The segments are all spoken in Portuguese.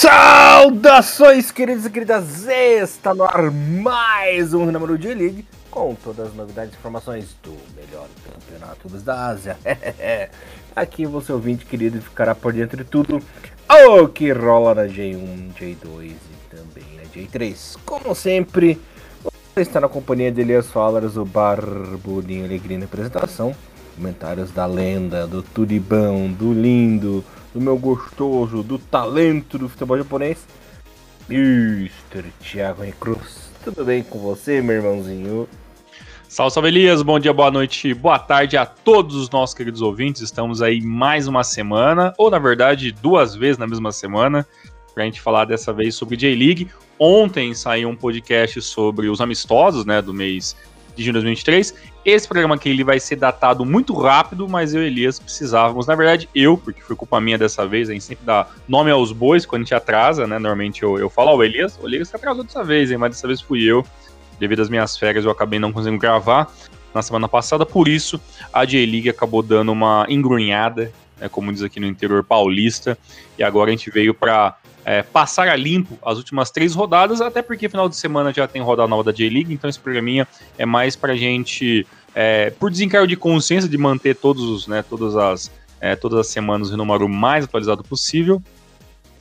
Saudações, queridos e queridas! Está no ar mais um número de League com todas as novidades e informações do melhor campeonato da Ásia. Aqui você ouvinte querido ficará por dentro de tudo o que rola na J1, J2 e também na J3. Como sempre, você está na companhia de Elias Falares, o Barbudinho Alegria na apresentação. Comentários da lenda, do Turibão, do lindo, do meu gostoso, do talento do futebol japonês, Mr. Thiago Recruz. Tudo bem com você, meu irmãozinho? Salve, salve Elias, bom dia, boa noite, boa tarde a todos os nossos queridos ouvintes. Estamos aí mais uma semana, ou na verdade duas vezes na mesma semana, para a gente falar dessa vez sobre J-League. Ontem saiu um podcast sobre os amistosos, né, do mês de junho de 2023. Esse programa aqui ele vai ser datado muito rápido, mas eu e Elias precisávamos, na verdade eu, porque foi culpa minha dessa vez, a gente sempre dá nome aos bois quando a gente atrasa, né? Normalmente eu, eu falo, ó, oh, Elias, o Elias atrasou dessa vez, hein? mas dessa vez fui eu. Devido às minhas férias eu acabei não conseguindo gravar na semana passada, por isso a J-League acabou dando uma engrunhada, né, como diz aqui no interior paulista, e agora a gente veio para é, passar a limpo as últimas três rodadas, até porque final de semana já tem rodada nova da J-League, então esse programinha é mais pra gente, é, por desencargo de consciência, de manter todos os, né, todas as, é, todas as semanas o número mais atualizado possível,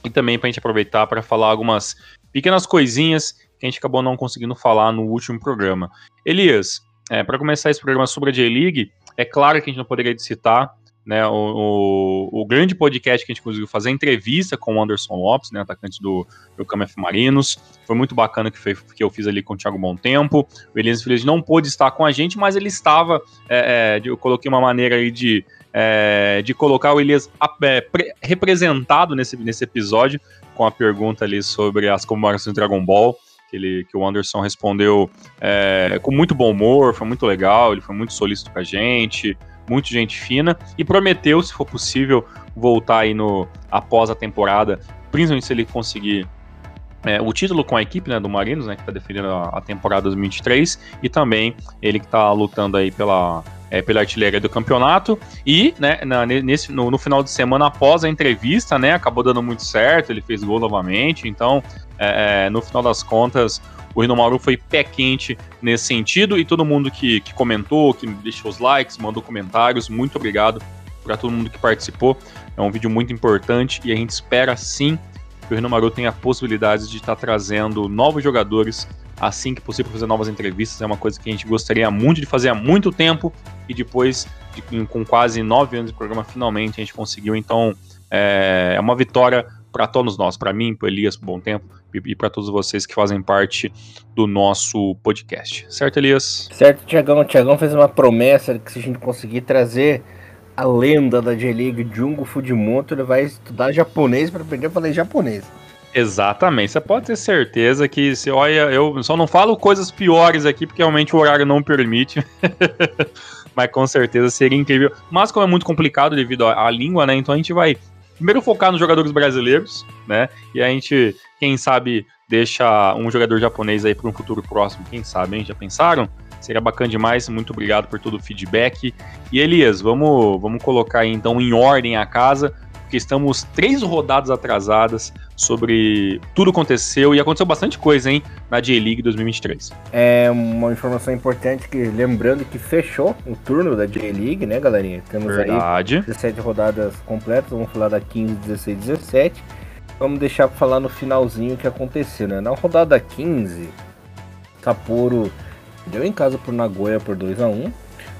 e também pra gente aproveitar para falar algumas pequenas coisinhas que a gente acabou não conseguindo falar no último programa. Elias, é, para começar esse programa sobre a J-League, é claro que a gente não poderia citar né, o, o, o, grande podcast que a gente conseguiu fazer, entrevista com o Anderson Lopes, né, atacante do, do KMF Marinos. Foi muito bacana que, foi, que eu fiz ali com o Thiago Bom Tempo. O Elias Feliz não pôde estar com a gente, mas ele estava. É, é, eu coloquei uma maneira aí de, é, de colocar o Elias é, representado nesse, nesse episódio, com a pergunta ali sobre as comemorações do Dragon Ball. Que, ele, que o Anderson respondeu é, com muito bom humor, foi muito legal, ele foi muito solícito com a gente muito gente fina, e prometeu, se for possível, voltar aí no após a temporada, principalmente se ele conseguir é, o título com a equipe né, do Marinos, né, que está defendendo a, a, temporada 2023, e também ele que está lutando aí pela, é, pela artilharia do campeonato. E né, na, nesse, no, no, final de semana, após a entrevista, né, acabou dando muito certo, ele fez gol novamente. Então, é, é no final das contas, o Rinomaru foi pé quente nesse sentido e todo mundo que, que comentou, que deixou os likes, mandou comentários, muito obrigado para todo mundo que participou. É um vídeo muito importante e a gente espera sim que o Rinomaru tenha possibilidades de estar tá trazendo novos jogadores assim que possível fazer novas entrevistas. É uma coisa que a gente gostaria muito de fazer há muito tempo e depois, de, com quase nove anos de programa, finalmente a gente conseguiu. Então é, é uma vitória para todos nós, para mim, para Elias, por bom tempo, e para todos vocês que fazem parte do nosso podcast. Certo, Elias? Certo, Tiagão. Tiagão fez uma promessa que se a gente conseguir trazer a lenda da J-League, Jungo Fujimoto, ele vai estudar japonês para aprender a falar japonês. Exatamente, você pode ter certeza que se olha, eu só não falo coisas piores aqui porque realmente o horário não permite. Mas com certeza seria incrível. Mas como é muito complicado devido à, à língua, né? Então a gente vai primeiro focar nos jogadores brasileiros, né? E a gente, quem sabe, deixa um jogador japonês aí para um futuro próximo. Quem sabe, hein? Já pensaram? Seria bacana demais. Muito obrigado por todo o feedback. E Elias, vamos, vamos colocar então em ordem a casa porque estamos três rodadas atrasadas sobre tudo que aconteceu e aconteceu bastante coisa, hein, na J-League 2023. É uma informação importante que, lembrando que fechou o turno da J-League, né, galerinha? Temos Verdade. aí 17 rodadas completas, vamos falar da 15, 16, 17. Vamos deixar para falar no finalzinho o que aconteceu, né? Na rodada 15, Sapporo deu em casa por Nagoya por 2 a 1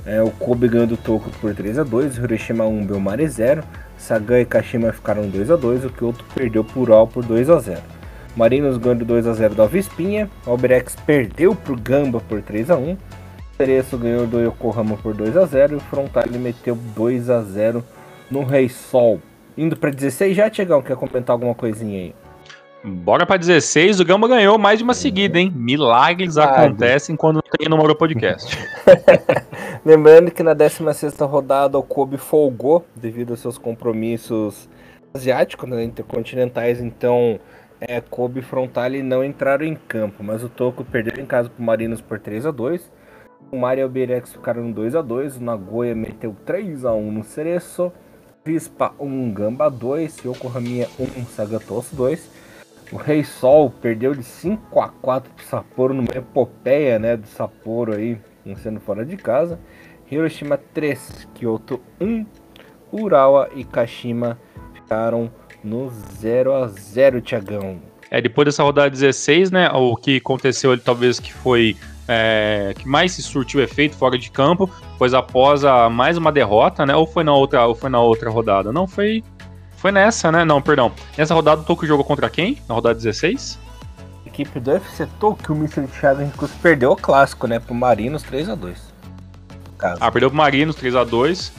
é, o Kobe ganhou do Tokyo por 3 a 2 Hiroshima 1, Belmare 0. Sagan e Kashima ficaram 2 a 2 o Kyoto perdeu por All por 2 a 0 Marinos ganhou 2 a 0 do Alvispinha. Alberex perdeu pro Gamba por 3 a 1 Cereço ganhou do Yokohama por 2 a 0 e o Frontale meteu 2 a 0 no Rei Sol. Indo para 16 já, Tiagão, quer comentar alguma coisinha aí? Bora para 16, o Gamba ganhou mais de uma seguida, hein? Milagres acontecem quando não tem no Moro Podcast. Lembrando que na 16 rodada o Kobe folgou devido aos seus compromissos asiáticos, né, intercontinentais, então é, Kobe e Frontale não entraram em campo, mas o Toco perdeu em casa para o Marinos por 3 a 2 O Mario e o Berex ficaram 2 a 2 o Nagoya meteu 3 a 1 no Cereço, Vispa 1, Gamba 2, Yokohama 1, Sagatoso 2 O Rei Sol perdeu de 5 a 4 pro Sapporo numa epopeia, né, do Sapporo aí, sendo fora de casa. Hiroshima 3, Kyoto 1. Urawa e Kashima ficaram no 0 a 0 Tiagão. É, depois dessa rodada 16, né, o que aconteceu ali talvez que foi é, que mais se surtiu efeito fora de campo, pois após a, mais uma derrota, né, ou foi na outra, ou foi na outra rodada? Não, foi foi nessa, né? Não, perdão. Nessa rodada o Tokyo jogou contra quem? Na rodada 16? A equipe do UFC Tokyo, o Mr. Thiago Henrique perdeu o clássico, né, pro Marinos 3 a 2. Ah, perdeu pro Marinos 3 a 2.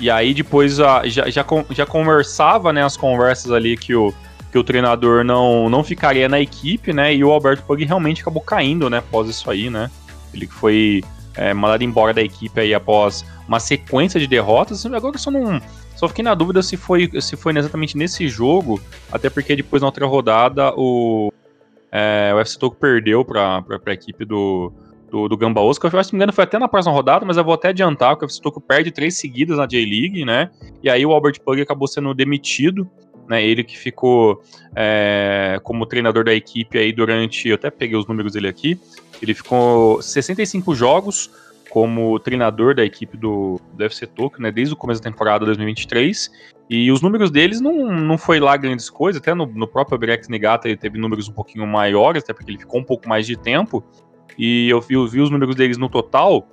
E aí depois já, já, já conversava, né, as conversas ali que o, que o treinador não, não ficaria na equipe, né? E o Alberto Pug realmente acabou caindo, né? Após isso aí, né? Ele foi é, mandado embora da equipe aí após uma sequência de derrotas. Agora só não. Só fiquei na dúvida se foi, se foi exatamente nesse jogo, até porque depois na outra rodada o, é, o FC Toco perdeu para a equipe do, do, do Gamba Oscar. Eu acho que me engano foi até na próxima rodada, mas eu vou até adiantar que o FC Toco perde três seguidas na J-League, né? E aí o Albert Pug acabou sendo demitido né, ele que ficou é, como treinador da equipe aí durante, eu até peguei os números dele aqui, ele ficou 65 jogos como treinador da equipe do, do FC Tokyo, né, desde o começo da temporada 2023, e os números deles não, não foi lá grandes coisas, até no, no próprio Brex Negata ele teve números um pouquinho maiores, até porque ele ficou um pouco mais de tempo, e eu vi, eu vi os números deles no total,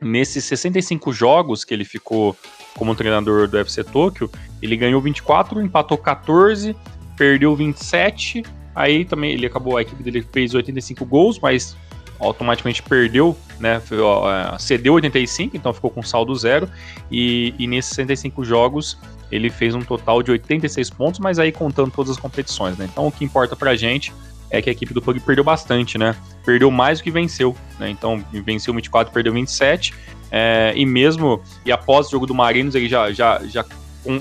nesses 65 jogos que ele ficou como treinador do FC Tokyo, ele ganhou 24, empatou 14, perdeu 27. Aí também ele acabou, a equipe dele fez 85 gols, mas automaticamente perdeu, né? É, cedeu 85, então ficou com saldo zero. E, e nesses 65 jogos ele fez um total de 86 pontos, mas aí contando todas as competições, né? Então o que importa pra gente é que a equipe do Pug perdeu bastante, né? Perdeu mais do que venceu, né? Então venceu 24, perdeu 27. É, e mesmo, e após o jogo do Marinos, ele já, já, já,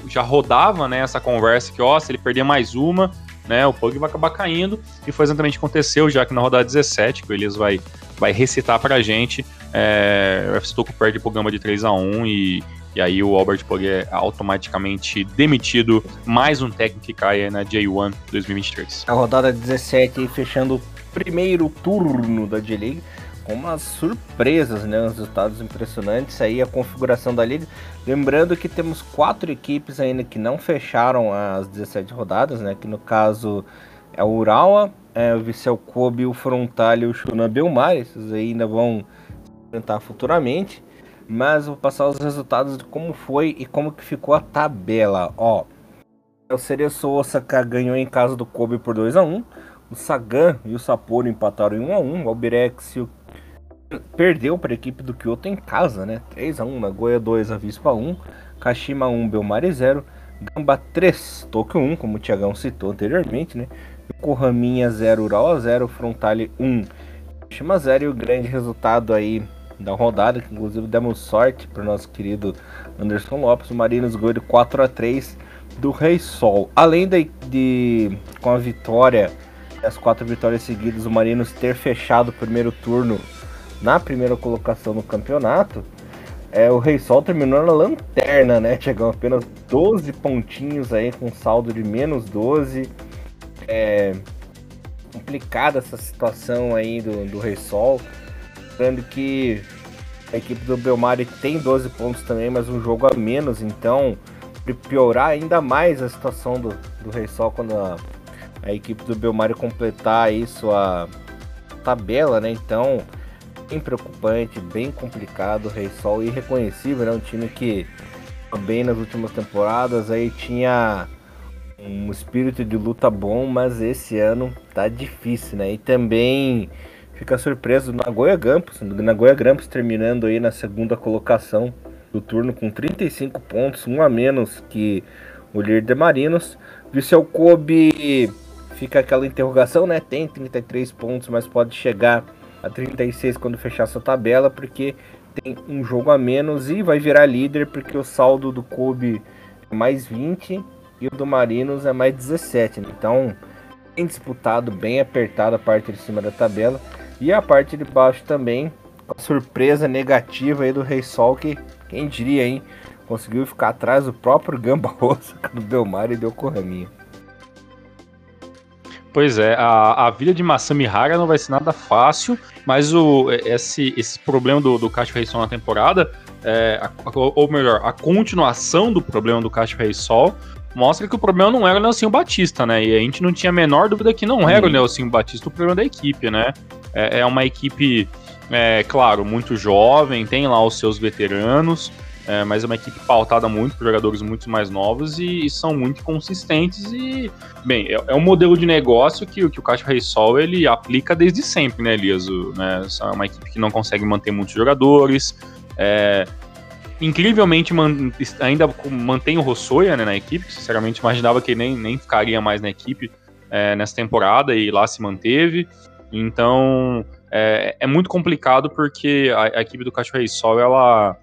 já rodava né, essa conversa que, ó, se ele perder mais uma, né, o Pug vai acabar caindo. E foi exatamente o que aconteceu, já que na rodada 17, que o Elias vai, vai recitar pra gente, é, o FC Toco perde pro Gama de 3 a 1 e, e aí o Albert Pug é automaticamente demitido. Mais um técnico que cai na J1 2023. A rodada 17 fechando o primeiro turno da J-League com umas surpresas, né? Uns resultados impressionantes aí, a configuração da liga. Lembrando que temos quatro equipes ainda que não fecharam as 17 rodadas, né? Que no caso é o Urawa, é o Viseu Kobe, o Frontal e o Shuna Belmar. Esses aí ainda vão se enfrentar futuramente. Mas vou passar os resultados de como foi e como que ficou a tabela. Ó, o Cereço Osaka ganhou em casa do Kobe por 2 a 1 o Sagan e o Sapporo empataram em 1 a 1 O Albirex e o perdeu para a equipe do Kyoto em casa, né? 3 a 1 Nagoya 2, Avispa 1, Kashima 1, Belmari 0, Gamba 3, Tokyo 1, como o Thiagão citou anteriormente, né? Kohaminha 0, Urawa 0, Frontale 1, Kashima 0 e o grande resultado aí da rodada, que inclusive demos sorte para o nosso querido Anderson Lopes, o Marinos Goido 4 a 3 do Rei Sol. Além de, de com a vitória, as quatro vitórias seguidas, o Marinos ter fechado o primeiro turno na primeira colocação no campeonato, é, o Rei Sol terminou na lanterna, né? Chegou apenas 12 pontinhos aí, com saldo de menos 12. É complicada essa situação aí do, do Rei Sol. Lembrando que a equipe do Belmari tem 12 pontos também, mas um jogo a menos, então piorar ainda mais a situação do, do Rei Sol quando a, a equipe do Belmari completar aí sua tabela, né? Então bem preocupante, bem complicado. Rei Sol irreconhecível, né? Um time que bem nas últimas temporadas, aí tinha um espírito de luta bom, mas esse ano tá difícil, né? E também fica surpreso Nagoya Grampus, Nagoya Grampus terminando aí na segunda colocação do turno com 35 pontos, um a menos que o líder de Marinos. Vissel Kobe fica aquela interrogação, né? Tem 33 pontos, mas pode chegar a 36 quando fechar sua tabela, porque tem um jogo a menos e vai virar líder porque o saldo do Kobe é mais 20 e o do Marinos é mais 17. Né? Então, bem disputado, bem apertado a parte de cima da tabela e a parte de baixo também. A surpresa negativa aí do Rei Sol, que quem diria, hein? Conseguiu ficar atrás do próprio Gamba Rosa do Belmar e deu corraminha. Pois é, a, a vida de Masami não vai ser nada fácil, mas o, esse, esse problema do, do Cacho Reisol na temporada, é, a, ou melhor, a continuação do problema do Cacho Reisol mostra que o problema não era o Nelsinho Batista, né? E a gente não tinha a menor dúvida que não era o Nelsinho Batista o problema da equipe, né? É, é uma equipe, é, claro, muito jovem, tem lá os seus veteranos, é, mas é uma equipe pautada muito por jogadores muito mais novos e, e são muito consistentes e, bem, é, é, um modelo de negócio que, que o Caixa Rei Sol ele aplica desde sempre, né, Elias? Né? É uma equipe que não consegue manter muitos jogadores, é, incrivelmente man, ainda mantém o Rossoya né, na equipe, que sinceramente imaginava que nem, nem ficaria mais na equipe é, nessa temporada e lá se manteve. Então é, é muito complicado porque a, a equipe do Cachorro Rei Sol ela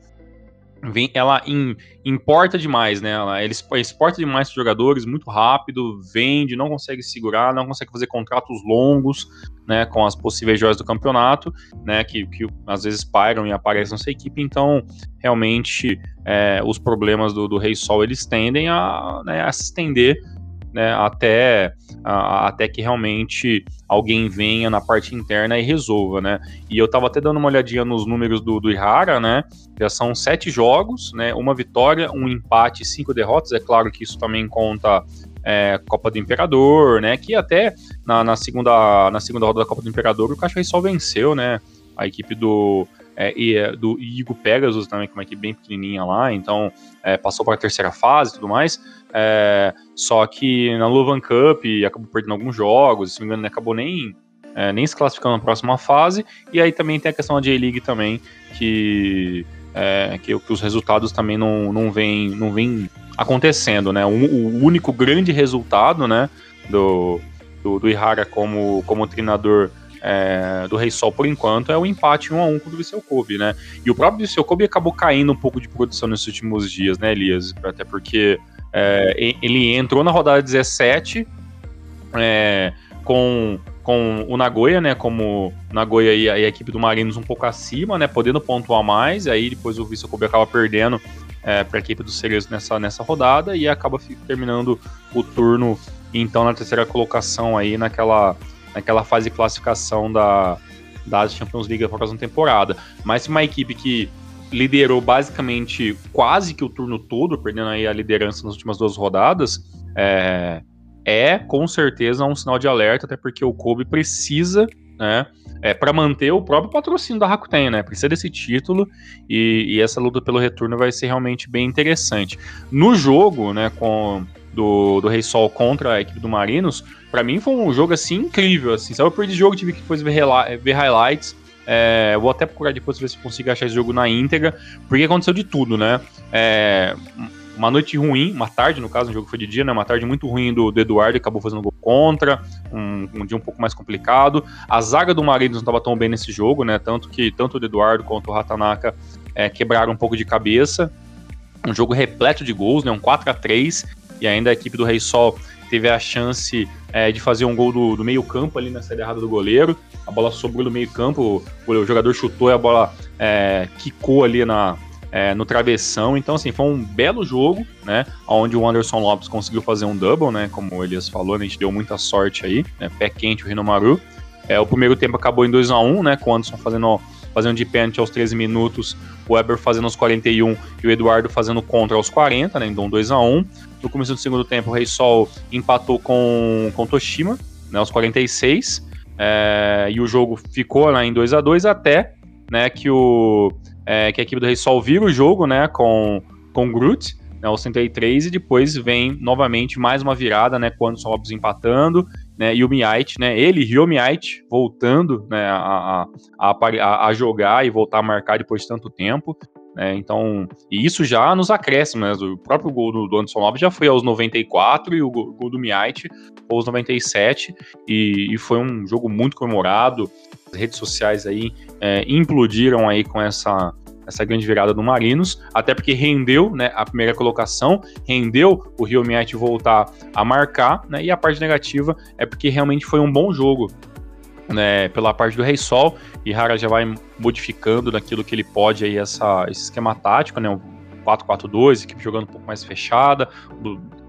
vem, ela in, importa demais, né? Ela, ele exporta demais jogadores muito rápido, vende, não consegue segurar, não consegue fazer contratos longos, né? Com as possíveis joias do campeonato, né? Que, que às vezes pairam e aparecem nessa equipe. Então, realmente, é, os problemas do, do Rei Sol eles tendem a, né, a se estender né, até, a, até que realmente alguém venha na parte interna e resolva, né? E eu tava até dando uma olhadinha nos números do, do Ihara, né? Já são sete jogos, né? Uma vitória, um empate, cinco derrotas. É claro que isso também conta é, Copa do Imperador, né? Que até na, na, segunda, na segunda roda da Copa do Imperador o Cachoeira só venceu, né? A equipe do, é, e, é, do Igo Pegasus também, que é uma equipe bem pequenininha lá, então é, passou para a terceira fase e tudo mais. É, só que na Luvan Cup acabou perdendo alguns jogos, se não me engano, acabou nem, é, nem se classificando na próxima fase. E aí também tem a questão da J-League também, que, é, que, que, os resultados também não, não vêm não vem acontecendo, né? O, o, único grande resultado, né, do, do, do Ihara como, como treinador é, do Rei Sol por enquanto é o empate 1 a 1 com o Viseu Kobe, né? E o próprio Viseu Kobe acabou caindo um pouco de produção nesses últimos dias, né, Elias? Até porque é, ele entrou na rodada 17 é, com, com o Nagoya, né? Como Nagoya e a, e a, equipe do Marinos um pouco acima, né? Podendo pontuar mais, aí depois o Viseu Kobe acaba perdendo é, para a equipe do Cerezo nessa, nessa rodada e acaba terminando o turno então na terceira colocação aí naquela naquela fase de classificação da, da Champions League para a próxima temporada. Mas uma equipe que liderou basicamente quase que o turno todo, perdendo aí a liderança nas últimas duas rodadas, é, é com certeza um sinal de alerta, até porque o Kobe precisa, né, é, para manter o próprio patrocínio da Rakuten, né, precisa desse título e, e, essa luta pelo retorno vai ser realmente bem interessante. No jogo, né, com do, do Rei Sol contra a equipe do Marinos, para mim foi um jogo assim incrível, assim. Sabe, eu perdi jogo, tive que depois ver, ver highlights. É, vou até procurar depois ver se consigo achar esse jogo na íntegra, porque aconteceu de tudo, né? É, uma noite ruim, uma tarde, no caso, o jogo foi de dia, né? Uma tarde muito ruim do, do Eduardo, acabou fazendo gol contra, um, um, dia um pouco mais complicado. A zaga do Marinos não estava tão bem nesse jogo, né? Tanto que tanto o Eduardo quanto o Ratanaka é, quebraram um pouco de cabeça. Um jogo repleto de gols, né? Um 4 a 3 e ainda a equipe do Rei Sol teve a chance é, de fazer um gol do, do meio-campo ali na saída errada do goleiro. A bola sobrou do meio-campo, o, o, jogador chutou e a bola é, quicou ali na, é, no travessão. Então, assim, foi um belo jogo, né? Onde o Anderson Lopes conseguiu fazer um double, né? Como o Elias falou, né, a gente deu muita sorte aí, né? Pé quente o Rinomaru. É, o primeiro tempo acabou em 2 a 1 né? Com o Anderson fazendo fazendo de pênalti aos 13 minutos, o Weber fazendo aos 41 e o Eduardo fazendo contra aos 40, né? Então 2 a 1 No começo do segundo tempo, o Rei Sol empatou com, com Toshima, né? Aos 46. É, e o jogo ficou lá em 2 a 2 até né, que, o, é, que a equipe do Rei Sol vira o jogo né, com, com Groot, né, aos 103, e depois vem novamente mais uma virada, né, quando o Lopes empatando, né, e o Miait, né, ele e o Miait voltando né, a, a, a, a, jogar e voltar a marcar depois de tanto tempo. Né, então, e isso já nos acresce, né, o próprio gol do, Anderson Lopes já foi aos 94 e o gol, do Miait aos 97, e, e foi um jogo muito comemorado. As redes sociais aí é, implodiram aí com essa essa grande virada do Marinos, até porque rendeu né, a primeira colocação, rendeu o Rio Miate voltar a marcar, né, e a parte negativa é porque realmente foi um bom jogo né, pela parte do Rei Sol, e Hara já vai modificando naquilo que ele pode aí essa, esse esquema tático, né, o 4-4-2, equipe jogando um pouco mais fechada,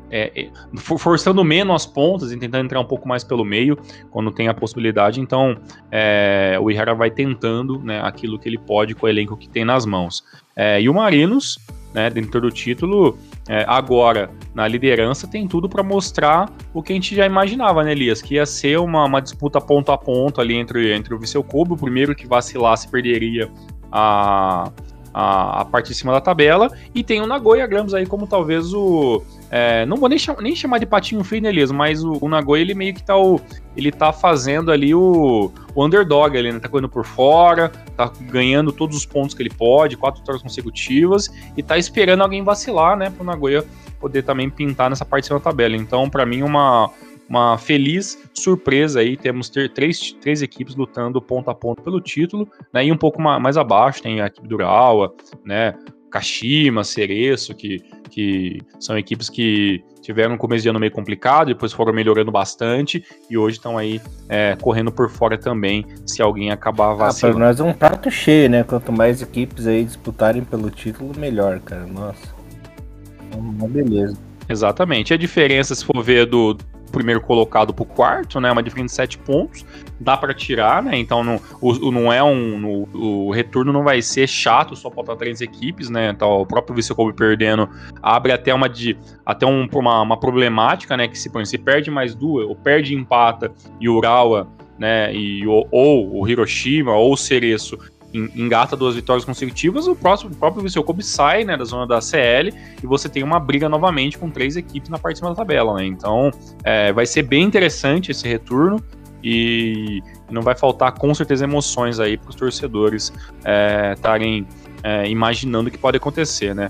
é, é, forçando menos as pontas e tentando entrar um pouco mais pelo meio quando tem a possibilidade. Então, é, o Ihara vai tentando né, aquilo que ele pode com o elenco que tem nas mãos. É, e o Marinos, né, dentro do título, é, agora na liderança, tem tudo para mostrar o que a gente já imaginava, né, Elias? Que ia ser uma, uma disputa ponto a ponto ali entre, entre o Viseu Kobe, o primeiro que vacilasse perderia a, a, a parte de cima da tabela, e tem o Nagoya Grampus aí como talvez o é, não vou nem, cham nem, chamar de patinho feio, Elias? Mas o, o Nagoya, ele meio que tá, o, ele tá fazendo ali o, o underdog, ele né? tá correndo por fora, tá ganhando todos os pontos que ele pode, quatro vitórias consecutivas, e tá esperando alguém vacilar, né, pro Nagoya poder também pintar nessa parte da tabela. Então, para mim, uma, uma feliz surpresa aí, temos ter três, três equipes lutando ponto a ponto pelo título, né, e um pouco mais abaixo tem a equipe do Urawa, né, Kashima, Cereço, que, que são equipes que tiveram um começo de ano meio complicado, depois foram melhorando bastante e hoje estão aí é, correndo por fora também, se alguém acabar vacilando. Ah, para nós é um prato cheio, né? Quanto mais equipes aí disputarem pelo título, melhor, cara. Nossa. É uma beleza. Exatamente. A diferença, se for ver do, primeiro colocado pro quarto, né? Uma diferença de 7 pontos. Dá para tirar, né? Então não, o, não é um. No, o retorno não vai ser chato só faltar três equipes, né? Então o próprio Vice Kobe perdendo abre até uma de. Até um, uma, uma problemática, né? Que se põe, se perde mais duas, ou perde empata e o Urawa né, e, ou, ou, o Hiroshima ou o Cereço engata duas vitórias consecutivas, o próximo, o próprio Viseu Kobe sai né, da zona da CL e você tem uma briga novamente com três equipes na parte de cima da tabela. Né? Então é, vai ser bem interessante esse retorno e não vai faltar com certeza emoções aí para os torcedores estarem é, é, imaginando o que pode acontecer, né?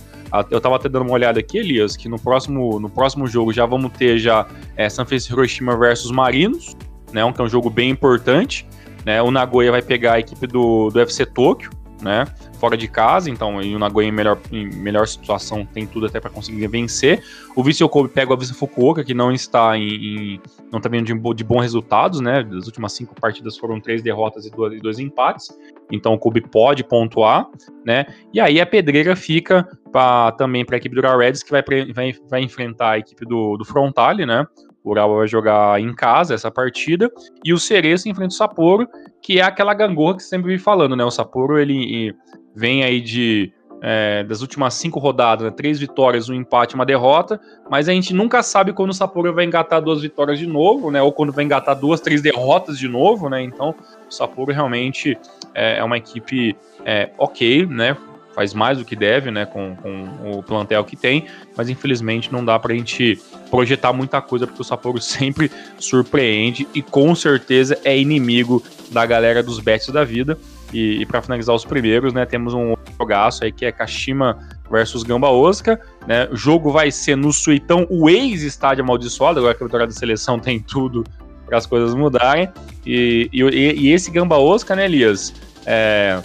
Eu estava até dando uma olhada aqui, Elias, que no próximo, no próximo jogo já vamos ter já é, San Francisco Hiroshima versus Marinos, né? Que é um jogo bem importante. Né? O Nagoya vai pegar a equipe do, do FC Tokyo, né? Fora de casa, então e o Nagoya em melhor, em melhor situação tem tudo até para conseguir vencer. O Vissel Kobe pega o Vissel Fukuoka, que não está em, em não está vindo de, de, bons resultados, né? Das últimas cinco partidas foram três derrotas e dois, e dois empates. Então o Kobe pode pontuar, né? E aí a pedreira fica pra, também para a equipe do Reds, que vai, vai, vai enfrentar a equipe do, do Frontale, né? O Urawa vai jogar em casa essa partida. E o Cereço enfrenta o Sapporo, que é aquela gangorra que sempre vi falando, né? O Sapporo, ele vem aí de... É, das últimas cinco rodadas, né? três vitórias, um empate uma derrota, mas a gente nunca sabe quando o Sapporo vai engatar duas vitórias de novo, né? Ou quando vai engatar duas, três derrotas de novo, né? Então, o Sapporo realmente é, é uma equipe é, ok, né? Faz mais do que deve, né, com, com o plantel que tem, mas infelizmente não dá para a gente projetar muita coisa, porque o Sapporo sempre surpreende e com certeza é inimigo da galera dos bets da vida. E, e para finalizar os primeiros, né, temos um jogaço aí que é Kashima versus Gamba Osaka, né? O jogo vai ser no Suitão, o ex-estádio amaldiçoado, agora que a vitória da seleção tem tudo para as coisas mudarem. E, e, e, esse Gamba Osaka, né, Elias? É,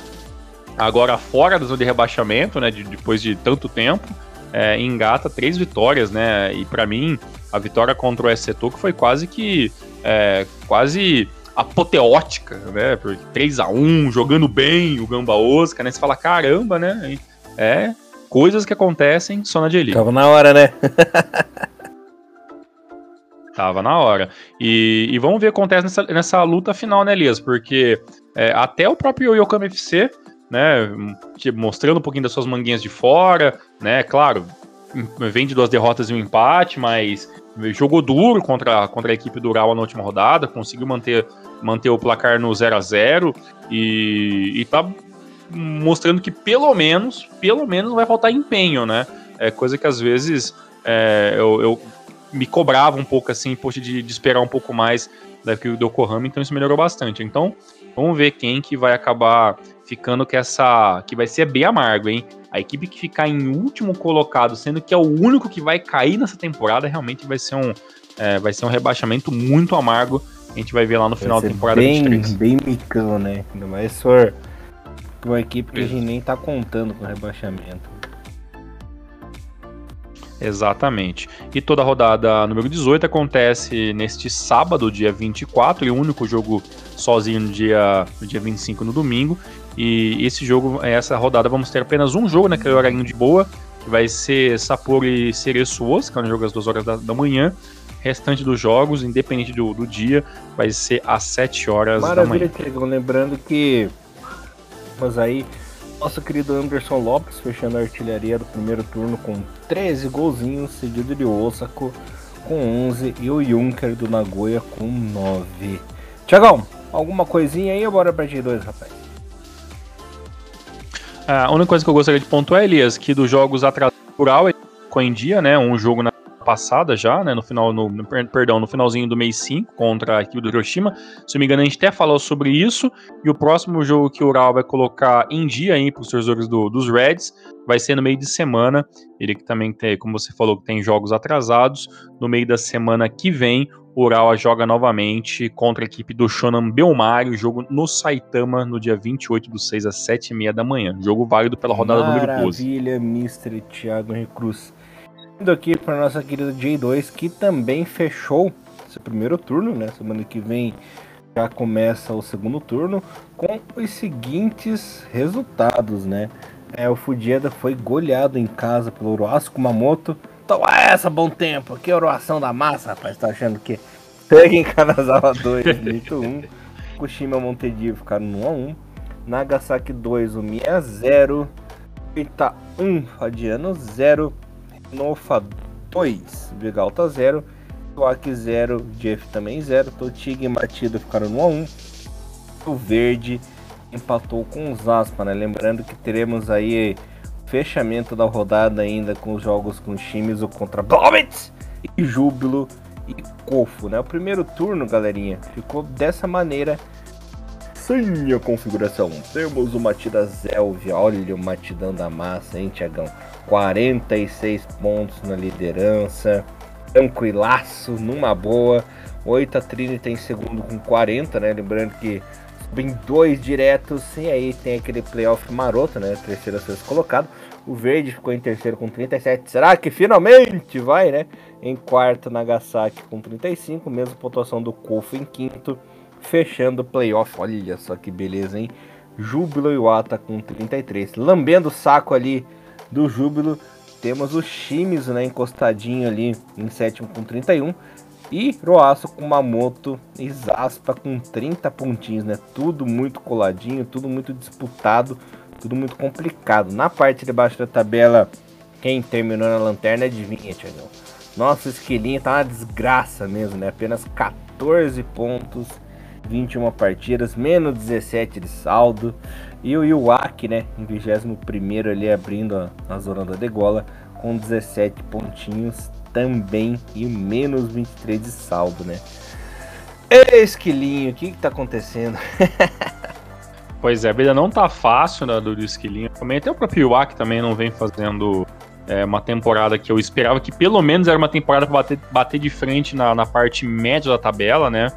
agora fora da zona de rebaixamento, né, de, depois de tanto tempo, é, engata três vitórias, né, e para mim a vitória contra o SC que foi quase que é, quase apoteótica, né, porque 3 a 1 jogando bem o Gamba Osaka, né, você fala caramba, né, é coisas que acontecem só na J-League. Tava na hora, né? Tava na hora. E, e, vamos ver o que acontece nessa, nessa luta final, né, Elias? Porque é, até o próprio Yokohama FC né? Mostrando um pouquinho das suas manguinhas de fora, né? Claro, vem de duas derrotas e um empate, mas jogou duro contra, contra a equipe do Ural na última rodada, conseguiu manter, manter o placar no 0 a 0 e, e tá mostrando que pelo menos, pelo menos vai faltar empenho, né? É coisa que às vezes é, eu, eu, me cobrava um pouco assim, poxa, de, de esperar um pouco mais daquilo do Yokohama, então isso melhorou bastante. Então, vamos ver quem que vai acabar ficando com essa. que vai ser bem amargo, hein? A equipe que ficar em último colocado, sendo que é o único que vai cair nessa temporada, realmente vai ser um, é, vai ser um rebaixamento muito amargo. A gente vai ver lá no final da temporada bem, 23. Bem micão, né? Ainda mais for uma equipe que a gente nem tá contando com rebaixamento. Exatamente. E toda a rodada número 18 acontece neste sábado, dia 24, e o único jogo sozinho no dia, no dia 25 no domingo. E esse jogo, essa rodada, vamos ter apenas um jogo naquele horário de boa, vai ser Sapporo e Cereço Osaka, no jogo às 2 horas da, da manhã. Restante dos jogos, independente do, do dia, vai ser às 7 horas Maravilha, da manhã. Maravilha, Lembrando que. Mas aí, nosso querido Anderson Lopes fechando a artilharia do primeiro turno com 13 golzinhos, seguido de Osaka com 11 e o Junker do Nagoya com 9. Tiagão, alguma coisinha aí ou bora pra G2, rapaz? A única coisa que eu gostaria de pontuar, Elias, que dos jogos atrasados rural ficou em dia, né? Um jogo na passada já, né? No final, no, perdão, no finalzinho do mês 5 contra a equipe do Hiroshima. Se não me engano, a gente até falou sobre isso. E o próximo jogo que o Ural vai colocar em dia aí para os torcedores do, dos Reds vai ser no meio de semana. Ele que também tem, como você falou, que tem jogos atrasados. No meio da semana que vem, Urawa joga novamente contra a equipe do Shonan Belmário, jogo no Saitama no dia 28 do 6 às 7h30 da manhã. Jogo válido pela rodada Maravilha, número 12. Maravilha, Mr. Thiago Recruz. Indo aqui para nossa querida J2, que também fechou seu primeiro turno, né? Semana que vem já começa o segundo turno com os seguintes resultados, né? É, o Fudieda foi goleado em casa pelo Oroasco Kumamoto Toma essa, bom tempo. Que oroação da massa, rapaz. Tá achando que Pega em Kanazawa 2, Nito 1. Kushima Montedio ficaram no 1x1. Nagasaki 2, Umiya 0. Ita 1, Fadiano 0. Nofa 2, Vigalta 0. Tuak 0, Jeff também 0. Totig e Matido ficaram no 1x1. O Verde empatou com os Aspa, né? Lembrando que teremos aí fechamento da rodada ainda com os jogos com Shimizu contra Blobitz e Júbilo e Kofo, né? O primeiro turno, galerinha, ficou dessa maneira sem a configuração. Temos o Matida Zelv, olha o Matidão da massa, hein, Tiagão? 46 pontos na liderança, tranquilaço, numa boa. Oita Trinity em segundo com 40, né? Lembrando que Vem dois diretos e aí tem aquele playoff maroto, né? Terceiro a sexto colocado. O Verde ficou em terceiro com 37. Será que finalmente vai, né? Em quarto, Nagasaki com 35. Mesma pontuação do Kofu em quinto. Fechando o playoff. Olha só que beleza, hein? Júbilo Iwata com 33. Lambendo o saco ali do Júbilo. Temos o Shimizu, né? Encostadinho ali em sétimo com 31. E Roaço com Mamoto e Zaspa com 30 pontinhos, né? Tudo muito coladinho, tudo muito disputado, tudo muito complicado. Na parte de baixo da tabela, quem terminou na lanterna, adivinha, Tiagão? Nossa, esquilinho tá uma desgraça mesmo, né? Apenas 14 pontos, 21 partidas, menos 17 de saldo. E o Iwaki, né? Em 21 ali abrindo a, a zona da degola, com 17 pontinhos, também e menos 23 de saldo, né? Esquilinho, o que que tá acontecendo? pois é, a vida não tá fácil né, do, Esquilinho. Também até o próprio Iwak também não vem fazendo é, uma temporada que eu esperava que pelo menos era uma temporada para bater, bater de frente na, na parte média da tabela, né?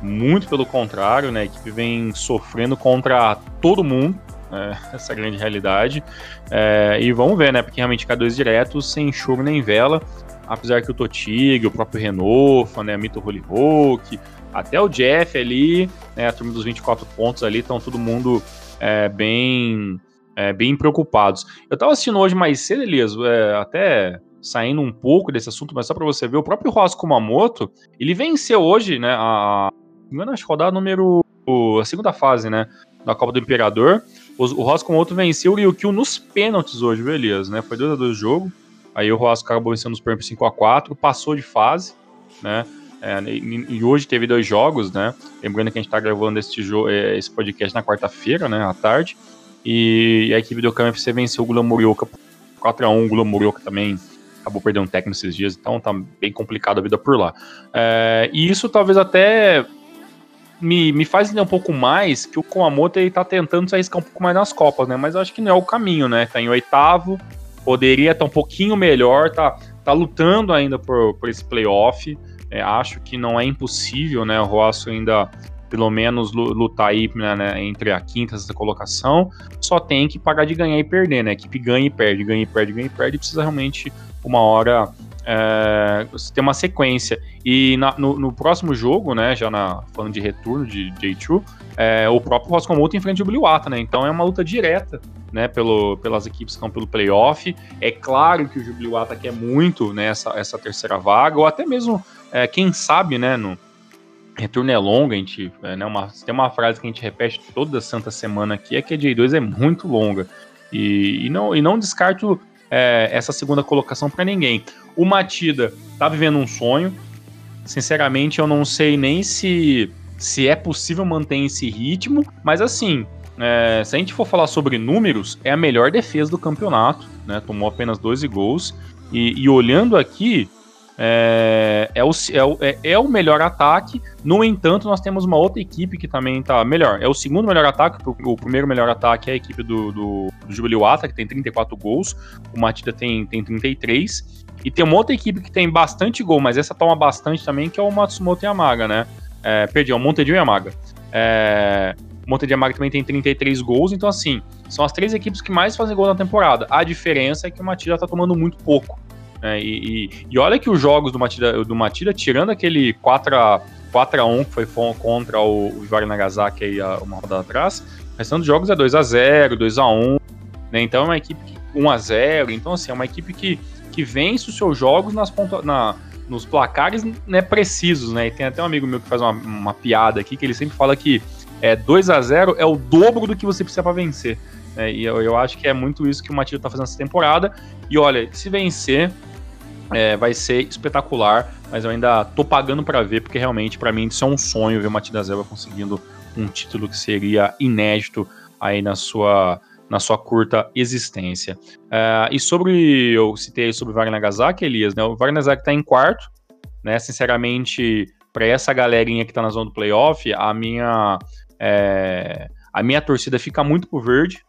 Muito pelo contrário, né? A equipe vem sofrendo contra todo mundo, né? essa grande realidade. É, e vamos ver, né? Porque realmente K2 diretos, sem choro nem vela apesar que o Totig, o próprio Renofa, né, Mito Holy Hulk, até o Jeff ali, né, a turma dos 24 pontos ali, estão todo mundo é, bem é, bem preocupados. Eu estava assistindo hoje mais cedo, Elias, é, até saindo um pouco desse assunto, mas só para você ver, o próprio Ross Kumamoto, ele venceu hoje, né, a, acho rodada número, a segunda fase, né, da Copa do Imperador, o, o Ross Kumamoto venceu o Ryukyu nos pênaltis hoje, viu, Elias, né, foi 2x2 o jogo, Aí o Roasco acabou vencendo os Purple 5 a 4 passou de fase, né? É, e, e, hoje teve dois jogos, né? Lembrando que a gente está gravando esse, é, esse podcast na quarta-feira, né? À tarde. E a equipe do KMFC venceu o Gula Morioka 4x1. O Gula também acabou perdendo um técnico esses dias, então tá bem complicado a vida por lá. É, e isso talvez até me, me faz entender um pouco mais que o Kumamoto ele tá tentando se arriscar um pouco mais nas Copas, né? Mas eu acho que não é o caminho, né? Tá em oitavo, poderia estar tá um pouquinho melhor, tá, tá lutando ainda por, por esse playoff. É, acho que não é impossível, né? O Rosso ainda pelo menos lutar aí né, né, entre a quinta e a sexta colocação, só tem que pagar de ganhar e perder, né? A equipe ganha e perde, ganha e perde, ganha e perde, precisa realmente uma hora é, você tem uma sequência. E na, no, no, próximo jogo, né, já na, falando de retorno de J2, é, o próprio Roscommon enfrenta o Bliwata, né? Então é uma luta direta, né, pelo, pelas equipes que estão pelo playoff. É claro que o Jubiluata quer muito né, essa, essa terceira vaga, ou até mesmo, é, quem sabe, né, no retorno é longo, a gente, é, né, uma, tem uma frase que a gente repete toda santa semana aqui, é que a J2 é muito longa. E, e, não, e não descarto é, essa segunda colocação para ninguém. O Matida tá vivendo um sonho. Sinceramente, eu não sei nem se, se é possível manter esse ritmo, mas assim, é, se a gente for falar sobre números, é a melhor defesa do campeonato, né? Tomou apenas 12 gols. E, e olhando aqui, é, é, o, é, é, é, o melhor ataque. No entanto, nós temos uma outra equipe que também está melhor. É o segundo melhor ataque. O primeiro melhor ataque é a equipe do, do, do que tem 34 gols. O Matida tem, tem 33. E tem uma outra equipe que tem bastante gol, mas essa toma bastante também, que é o Matsumoto Yamaga, né? É, perdi, é o Montedio Yamaga. É, Yamaga também tem 33 gols, então assim, são as três equipes que mais fazem gol na temporada. A diferença é que o Matida tá tomando muito pouco. É, e, e, e, olha que os jogos do Matida, do Matida tirando aquele 4 x 1 que foi contra o, o Vivari Nagasaki aí uma rodada atrás, o restante dos jogos é 2 x 0 2 x 1 né? Então é uma equipe que 1 x 0 então assim, é uma equipe que, que vence os seus jogos nas na, nos placares né, precisos, né? E tem até um amigo meu que faz uma, uma piada aqui que ele sempre fala que é 2 x 0 é o dobro do que você precisa para vencer. É, e eu, eu, acho que é muito isso que o Matilda tá fazendo essa temporada. E olha, se vencer, é, vai ser espetacular, mas eu ainda tô pagando para ver, porque realmente para mim isso é um sonho ver o Matilda Zelba conseguindo um título que seria inédito aí na sua na sua curta existência. Uh, e sobre, eu citei sobre o Wagner Nagasaki, Elias, né? O Wagner Nagasaki tá em quarto, né? Sinceramente, para essa galerinha que tá na zona do playoff, a minha, é, a minha torcida fica muito pro verde,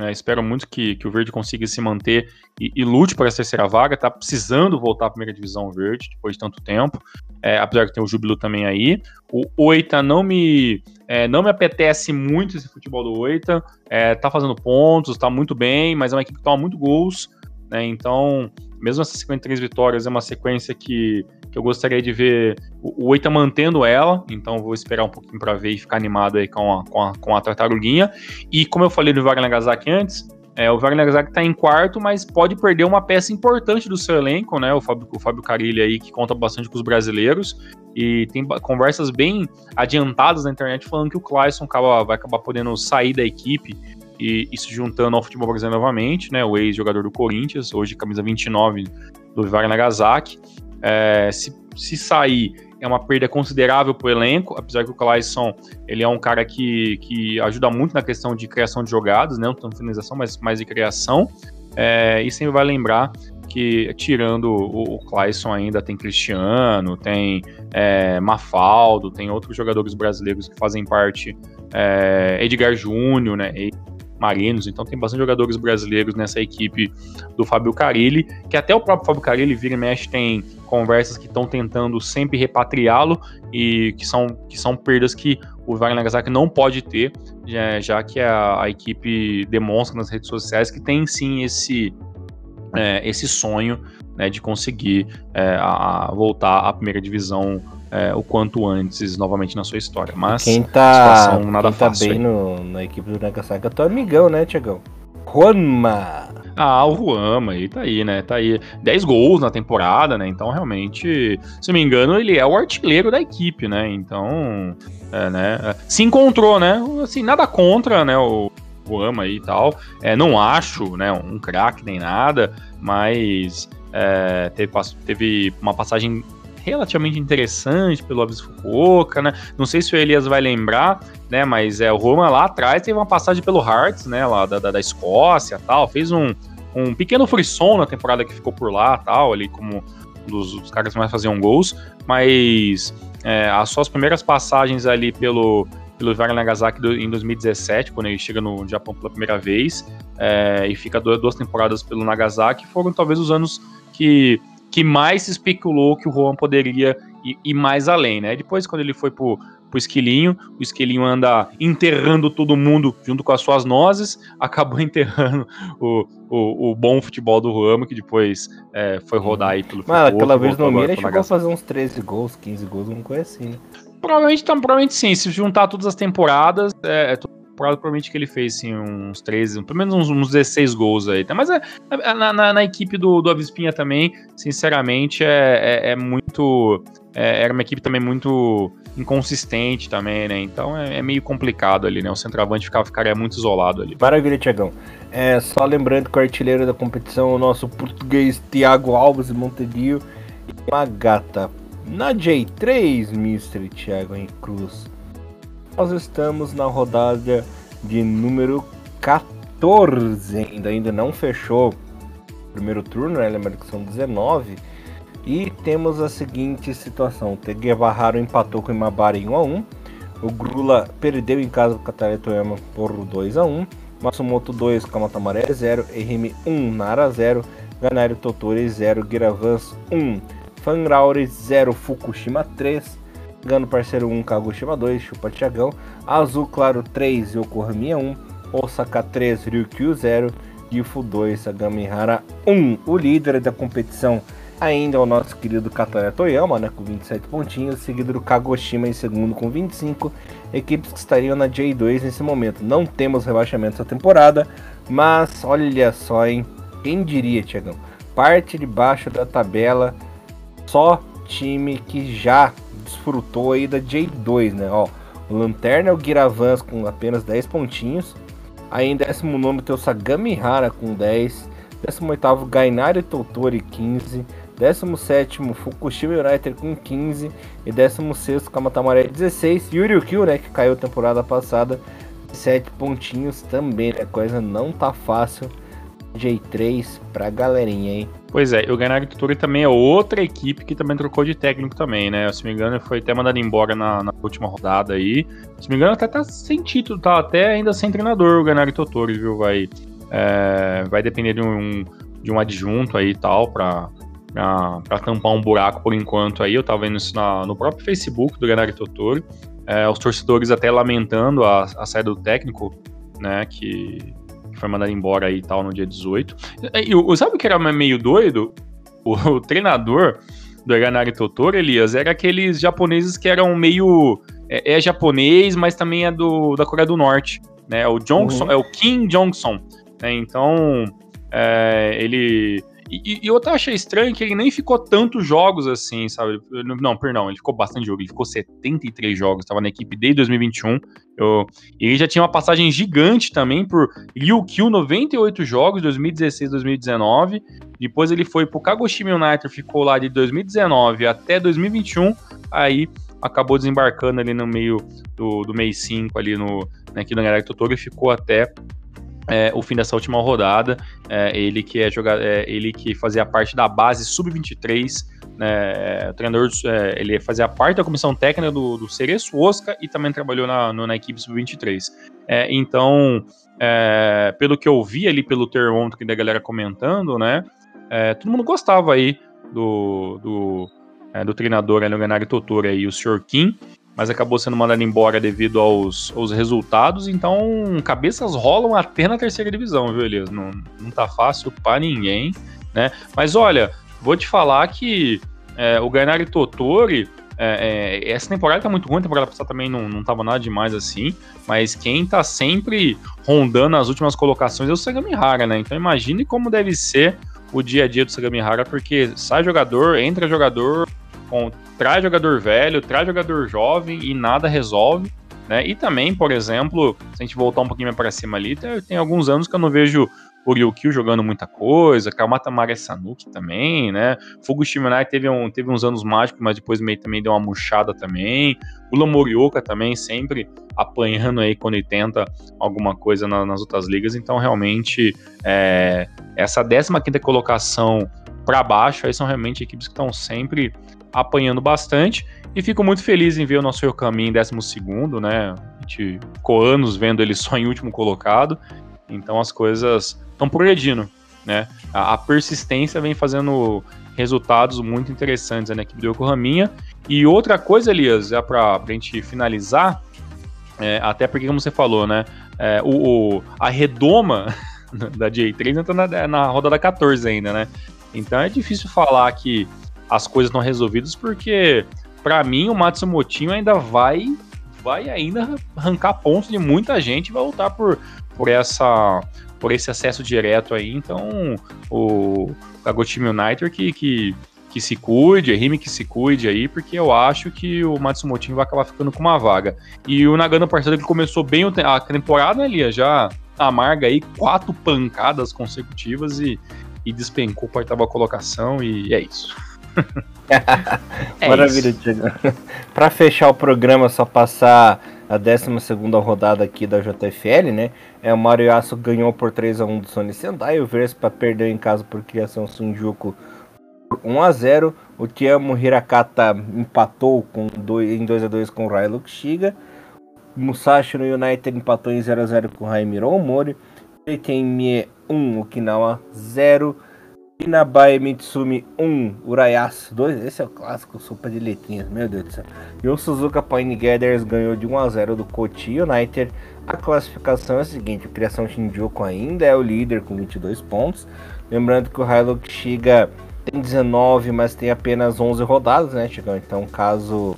né? Espero muito que, que o Verde consiga se manter e, e lute para essa terceira vaga. Tá precisando voltar à primeira divisão verde depois de tanto tempo. É, apesar que tem o Júbilo também aí. O Oita não me, é, não me apetece muito esse futebol do Oita. É, tá fazendo pontos, tá muito bem, mas é uma equipe que toma muito gols. Né? Então, mesmo essa sequência de três vitórias, é uma sequência que eu gostaria de ver o, Oita mantendo ela, então vou esperar um pouquinho para ver e ficar animado aí com a, com a, com a tartaruguinha. E como eu falei do Wagner Nagasaki antes, é, o Wagner Nagasaki está em quarto, mas pode perder uma peça importante do seu elenco, né? O Fábio, o Fábio Carilli aí, que conta bastante com os brasileiros. E tem conversas bem adiantadas na internet falando que o Clayson acaba, vai acabar podendo sair da equipe e, e, se juntando ao futebol brasileiro novamente, né? O ex-jogador do Corinthians, hoje camisa 29 do Wagner Nagasaki. É, se, se sair, é uma perda considerável para o elenco, apesar que o Clayson ele é um cara que, que ajuda muito na questão de criação de jogadas, né? não tanto finalização, mas mais de criação. É, e sempre vai lembrar que, tirando o, o Clayson, ainda tem Cristiano, tem é, Mafaldo, tem outros jogadores brasileiros que fazem parte, é, Edgar Júnior, né? Marinos, então tem bastante jogadores brasileiros nessa equipe do Fábio Carilli, que até o próprio Fábio Carilli vira e mexe tem conversas que estão tentando sempre repatriá-lo e que são, que são perdas que o Wagner Nagasaki não pode ter, já, já que a, a, equipe demonstra nas redes sociais que tem sim esse, é, esse sonho né, de conseguir é, a voltar à primeira divisão é, o quanto antes novamente na sua história. Mas quem tá, nada quem tá bem no, na equipe do Nagasaki é teu amigão, né, Tiagão? Juanma! Ah, o Juanma aí tá aí, né? Tá aí 10 gols na temporada, né? Então, realmente, se não me engano, ele é o artilheiro da equipe, né? Então, é, né? Se encontrou, né? Assim, nada contra, né? O Juanma aí e tal. É, não acho, né? Um craque nem nada, mas é, teve, teve uma passagem relativamente interessante pelo Alves Fukuoka, né? Não sei se o Elias vai lembrar, né? Mas é, o Roma lá atrás teve uma passagem pelo Hearts, né? Lá da, da, da Escócia tal. Fez um, um pequeno frisson na temporada que ficou por lá tal, ali como um dos, dos caras que mais faziam gols. Mas é, as suas primeiras passagens ali pelo, pelo Nagasaki do, em 2017, quando ele chega no Japão pela primeira vez, é, e fica duas, duas temporadas pelo Nagasaki, foram talvez os anos que que mais se especulou que o Juan poderia ir, ir mais além, né? Depois, quando ele foi pro, pro Esquilinho. O Esquilinho anda enterrando todo mundo junto com as suas nozes, acabou enterrando o, o, o bom futebol do Ramo, que depois é, foi rodar aí pelo Mas aquela vez no Mira chegou a fazer uns 13 gols, 15 gols, não coisa assim, né? Provavelmente, então, provavelmente sim, se juntar todas as temporadas, é, é provavelmente que ele fez assim, uns 13, pelo menos uns, uns 16 gols aí. Mas é, é, na, na, na, equipe do, do Avispinha também, sinceramente, é, é, é muito. É, era uma equipe também muito inconsistente também, né? Então é, é, meio complicado ali, né? O centroavante ficava, ficaria muito isolado ali. Maravilha, Tiagão. É, só lembrando que o artilheiro da competição é o nosso português Thiago Alves Montedio e uma gata. Na J3, Mr. Thiago em Cruz. Nós estamos na rodada de número 14, ainda, ainda não fechou o primeiro turno, né? Lembrando que são 19 e temos a seguinte situação: o Teguevaharo empatou com o Imabari em 1x1. O Grula perdeu em casa com o Katara Toyama por 2x1. Matsumoto 2, Kamatamaré 0. Erime 1, Nara 0. Ganari Totori 0. Giravans 1. Fangrauri 0. Fukushima 3. Gano Parceiro 1, Kagoshima 2. Chupa Tiagão. Azul Claro 3, Yokohama 1. Osaka 3, Ryukyu 0. Yufu 2, Sagamihara 1. O líder da competição Ainda é o nosso querido Katara Toyama, né, com 27 pontinhos, seguido do Kagoshima em segundo com 25, equipes que estariam na J2 nesse momento. Não temos rebaixamento essa temporada, mas olha só, hein? Quem diria, Tiagão? Parte de baixo da tabela, só time que já desfrutou aí da J2, né? Ó, o Lanterna é o Giravans com apenas 10 pontinhos. Aí em 19 tem o Sagamihara com 10. 18 Gainari Totori 15. 17 Fukushima United com 15 e 16 Kamatamaré 16 e Uryukyu, né, que caiu temporada passada, 7 pontinhos também, né? Coisa não tá fácil. J3 pra galerinha, hein? Pois é, o Gainari Tutori também é outra equipe que também trocou de técnico também, né? Se me engano, foi até mandado embora na, na última rodada aí. Se me engano, até tá sem título, tá até ainda sem treinador o Gainari Totori, viu? Vai, é, vai depender de um, de um adjunto aí e tal pra, para tampar um buraco por enquanto aí. Eu tava vendo isso na, no próprio Facebook do Gennaro Totoro. É, os torcedores até lamentando a, a saída do técnico, né, que, foi mandado embora aí e tal no dia 18. E, e, sabe o que era meio doido? O, o treinador do Eganari Totoro, Elias, era aqueles japoneses que eram meio. É, é japonês, mas também é do, da Coreia do Norte. Né? O Johnson, uhum. é o Kim Jong-son. Né? Então, é, ele e, e, eu até achei estranho que ele nem ficou tantos jogos assim, sabe? Não, perdão, ele ficou bastante jogo, ele ficou 73 jogos, estava na equipe desde 2021. Eu, ele já tinha uma passagem gigante também por Ryukyu, 98 jogos, 2016 2019. Depois ele foi pro Kagoshima United, ficou lá de 2019 até 2021. Aí acabou desembarcando ali no meio do, do mês 5 ali no, né, aqui no Galera Totoro e ficou até é, o fim dessa última rodada. É, ele que é jogar, é, ele que fazia parte da base sub-23, né, o treinador, é, ele fazia parte da comissão técnica do, do Cereço Oscar e também trabalhou na, no, na equipe sub-23. É, então, é, pelo que eu vi ali pelo termômetro da galera comentando, né, todo mundo gostava aí do, do, do treinador Leonardo Totoro aí, o Sr. Kim mas acabou sendo mandado embora devido aos, aos resultados, então cabeças rolam até na terceira divisão, viu, Elias? Não, não tá fácil para ninguém, né? Mas olha, vou te falar que é, o Gainari Totori, é, é, essa temporada tá muito ruim, a temporada passada também não, não tava nada demais assim, mas quem tá sempre rondando as últimas colocações é o Sagamihara, né? Então imagine como deve ser o dia a dia do Sagamihara, porque sai jogador, entra jogador, traz jogador velho, traz jogador jovem e nada resolve. Né? E também, por exemplo, se a gente voltar um pouquinho para cima ali, tem, alguns anos que eu não vejo o Ryukyu jogando muita coisa, Kamata Mare Sanuki também, né? Fukushima United teve, um, teve uns anos mágicos, mas depois meio também deu uma murchada também. O Lamorioka também sempre apanhando aí quando ele tenta alguma coisa na, nas outras ligas. Então, realmente, é, essa 15 colocação para baixo aí são realmente equipes que estão sempre apanhando bastante. E fico muito feliz em ver o nosso caminho em 12, né? A gente ficou anos vendo ele só em último colocado. Então as coisas estão progredindo, né? A, a, persistência vem fazendo resultados muito interessantes né, na equipe do Yokohaminha. E outra coisa, Elias, é pra, pra gente finalizar, é, até porque, como você falou, né? É, o, o, a redoma da J3 entra na, na rodada 14 ainda, né? Então é difícil falar que as coisas estão resolvidas, porque para mim o Matsumotinho ainda vai vai ainda arrancar pontos de muita gente e vai lutar por, por essa por esse acesso direto aí. Então, o Kagoshima United que, que, que se cuide, Rime que se cuide aí, porque eu acho que o Matsumotinho vai acabar ficando com uma vaga. E o Nagano parceiro que começou bem a temporada, né, já amarga aí quatro pancadas consecutivas e, e despencou para a oitava colocação, e é isso. é Maravilha, Tiago. Para fechar o programa, só passar a 12 rodada aqui da JFL, né? É, o Mario Yasu ganhou por 3 a 1 do Sony Sendai, o Vespa perdeu em casa por criação Sunjuku por 1 a 0 o Tiamo Hirakata empatou com dois, em 2 a 2 com o Ryluk Shiga, Musashi no United empatou em 0 a 0 com o Raimiro Omori, Mie 1, Okinawa 0, Inabai Mitsumi 1, Urayasu 2, esse é o clássico, sopa de letrinhas, meu Deus do céu. E o Suzuka Pine Gathers ganhou de 1 a 0 do Kochi United. A classificação é a seguinte, o Criação Shinjuku ainda é o líder com 22 pontos. Lembrando que o Hilux Shiga tem 19, mas tem apenas 11 rodadas, né, Chigão? Então, caso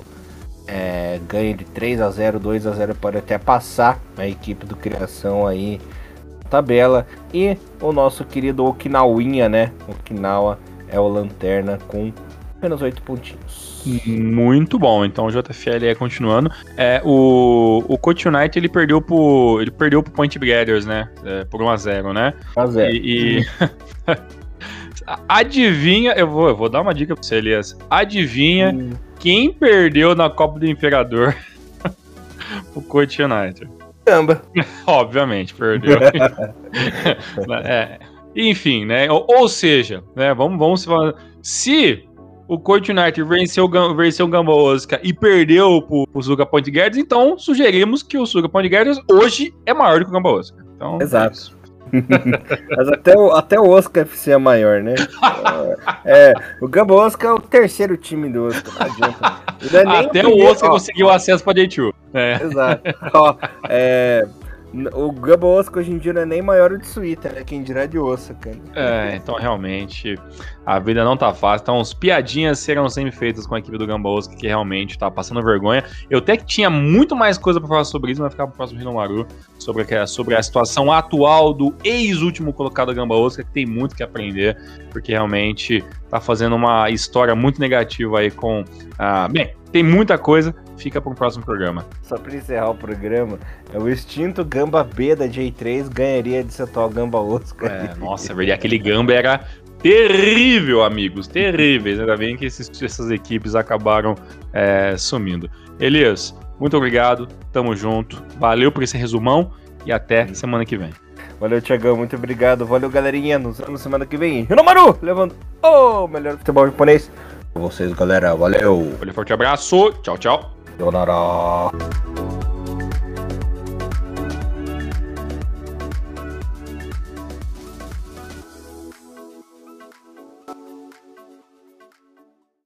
é, ganhe de 3 a 0, 2 a 0, pode até passar a equipe do Criação aí tabela. E o nosso querido Okinawinha, né? Okinawa é o Lanterna com apenas 8 pontinhos. Muito bom. Então o JFL é continuando. É, o, o Coach United ele perdeu pro. Ele perdeu pro Point Brothers, né? É, por 1x0, né? 1x0. E. e... Adivinha, eu vou, eu vou dar uma dica pra você, Elias. Adivinha hum. quem perdeu na Copa do Imperador o Coach United? Caramba. Obviamente, perdeu. é, enfim, né? Ou, ou, seja, né? Vamos, vamos falar. Se o Coach United venceu, venceu o Gamba Osaka e perdeu pro, pro Suga Point Guards, então sugerimos que o Suga Point Guards hoje é maior do que o Gamba Osaka. Então, Exato. É Mas até o, até o Oscar FC é maior, né? É, o Gamba Oscar é o terceiro time do Oscar, não adianta. É até o, o Oscar ó, conseguiu acesso pra J2. É. Exato. Ó, é, o Gamba Osaka hoje em dia não é nem maior de Suíta, né? Quem dirá de Osaka. É, então realmente a vida não tá fácil. Então, as piadinhas serão sempre feitas com a equipe do Gamba Osaka, que realmente tá passando vergonha. Eu até que tinha muito mais coisa pra falar sobre isso, mas ficar pro próximo Rinomaru, sobre, a, sobre a situação atual do ex-último colocado Gamba Osaka, que tem muito que aprender, porque realmente tá fazendo uma história muito negativa aí com. Ah, bem, tem muita coisa, fica para um próximo programa. Só para encerrar o programa, é o extinto Gamba B da J3 ganharia de atual Gamba Oscar. É, nossa, verdade, aquele Gamba era terrível, amigos, terríveis. Ainda bem que esses, essas equipes acabaram é, sumindo. Elias, muito obrigado, tamo junto, valeu por esse resumão e até semana que vem. Valeu, Tiagão, muito obrigado. Valeu, galerinha. Nos vemos semana que vem. Rinomaru, levando o melhor futebol japonês vocês, galera. Valeu. Valeu, forte abraço. Tchau, tchau. よなら。